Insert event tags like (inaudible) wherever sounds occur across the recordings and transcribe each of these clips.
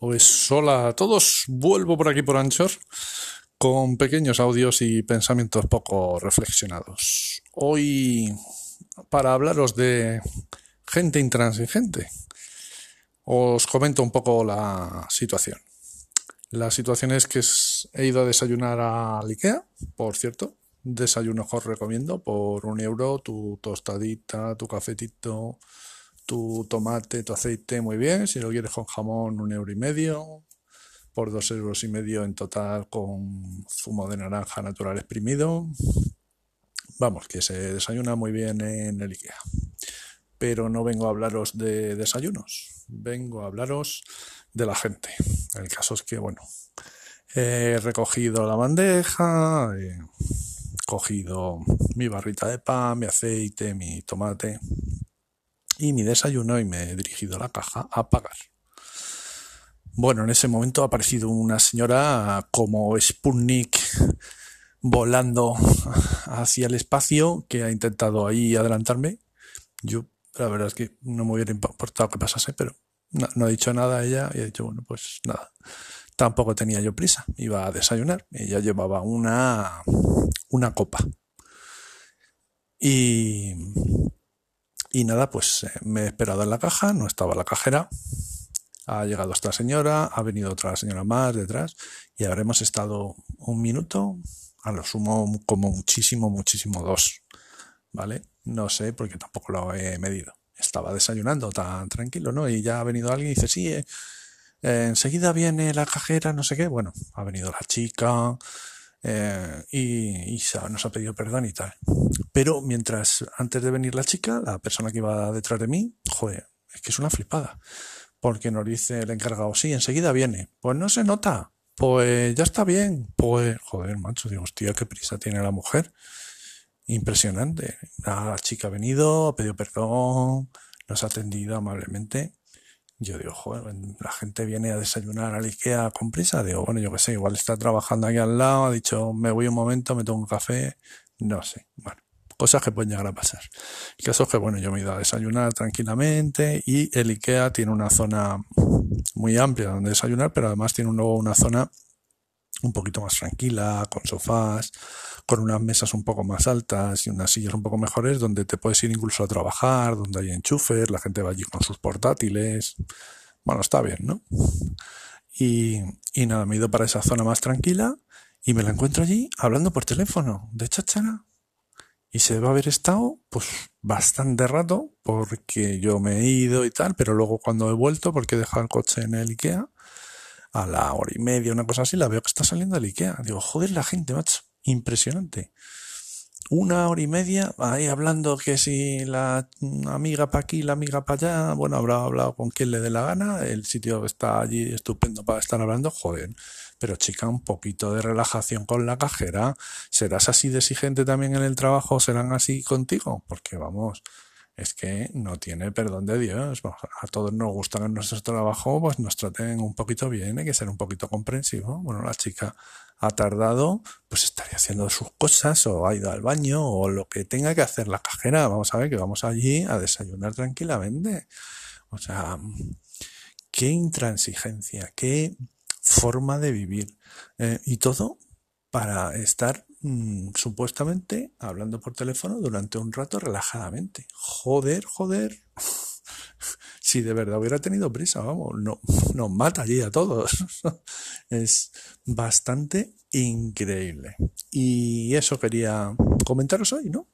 Pues hola a todos, vuelvo por aquí por Anchor con pequeños audios y pensamientos poco reflexionados. Hoy para hablaros de gente intransigente. Os comento un poco la situación. La situación es que he ido a desayunar a Ikea, por cierto. Desayuno os recomiendo por un euro, tu tostadita, tu cafetito, tu tomate, tu aceite, muy bien. Si lo quieres con jamón, un euro y medio. Por dos euros y medio en total con zumo de naranja natural exprimido. Vamos, que se desayuna muy bien en el IKEA. Pero no vengo a hablaros de desayunos, vengo a hablaros de la gente. El caso es que, bueno, he recogido la bandeja, he cogido mi barrita de pan, mi aceite, mi tomate y mi desayuno y me he dirigido a la caja a pagar. Bueno, en ese momento ha aparecido una señora como Sputnik volando hacia el espacio que ha intentado ahí adelantarme. Yo, la verdad es que no me hubiera importado que pasase, pero no, ha dicho nada ella y ha dicho, bueno, pues nada. Tampoco tenía yo prisa, iba a desayunar. Ella llevaba una, una copa. Y, y nada, pues eh, me he esperado en la caja, no estaba la cajera. Ha llegado esta señora, ha venido otra señora más detrás y habremos estado un minuto, a lo sumo como muchísimo, muchísimo dos. ¿Vale? No sé porque tampoco lo he medido. Estaba desayunando tan tranquilo, ¿no? Y ya ha venido alguien y dice, sí, eh, enseguida viene la cajera, no sé qué. Bueno, ha venido la chica, eh, y, y, nos ha pedido perdón y tal. Pero mientras, antes de venir la chica, la persona que iba detrás de mí, joder, es que es una flipada. Porque nos dice el encargado, sí, enseguida viene. Pues no se nota. Pues ya está bien. Pues, joder, macho, digo, hostia, qué prisa tiene la mujer. Impresionante. La chica ha venido, ha pedido perdón, nos ha atendido amablemente. Yo digo, joder, la gente viene a desayunar al Ikea con prisa. Digo, bueno, yo qué sé, igual está trabajando aquí al lado, ha dicho, me voy un momento, me tomo un café. No sé. Bueno, cosas que pueden llegar a pasar. El caso es que, bueno, yo me he ido a desayunar tranquilamente y el Ikea tiene una zona muy amplia donde desayunar, pero además tiene luego una zona un poquito más tranquila, con sofás, con unas mesas un poco más altas y unas sillas un poco mejores, donde te puedes ir incluso a trabajar, donde hay enchufes, la gente va allí con sus portátiles. Bueno, está bien, ¿no? Y, y nada, me he ido para esa zona más tranquila y me la encuentro allí hablando por teléfono, de chachara. Y se va a haber estado, pues, bastante rato, porque yo me he ido y tal, pero luego cuando he vuelto, porque he dejado el coche en el Ikea, a la hora y media, una cosa así, la veo que está saliendo del Ikea. Digo, joder, la gente, macho, impresionante. Una hora y media ahí hablando que si la amiga para aquí, la amiga para allá, bueno, habrá hablado con quien le dé la gana, el sitio está allí estupendo para estar hablando, joder. Pero chica, un poquito de relajación con la cajera. ¿Serás así de exigente también en el trabajo? ¿Serán así contigo? Porque vamos, es que no tiene perdón de Dios. A todos nos gusta en nuestro trabajo, pues nos traten un poquito bien, hay que ser un poquito comprensivo. Bueno, la chica ha tardado, pues estaría haciendo sus cosas o ha ido al baño o lo que tenga que hacer la cajera. Vamos a ver que vamos allí a desayunar tranquilamente. O sea, qué intransigencia, qué forma de vivir. Eh, y todo para estar Mm, supuestamente hablando por teléfono durante un rato relajadamente. Joder, joder. (laughs) si de verdad hubiera tenido prisa, vamos, no, (laughs) nos mata allí a todos. (laughs) es bastante increíble. Y eso quería comentaros hoy, ¿no?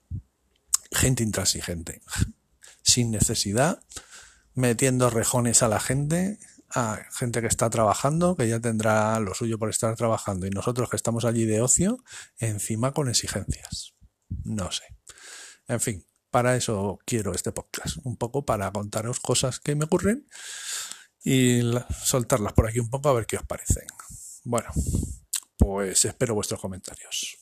Gente intransigente. Sin necesidad, metiendo rejones a la gente, a gente que está trabajando, que ya tendrá lo suyo por estar trabajando, y nosotros que estamos allí de ocio, encima con exigencias. No sé. En fin, para eso quiero este podcast, un poco para contaros cosas que me ocurren y soltarlas por aquí un poco a ver qué os parecen. Bueno, pues espero vuestros comentarios.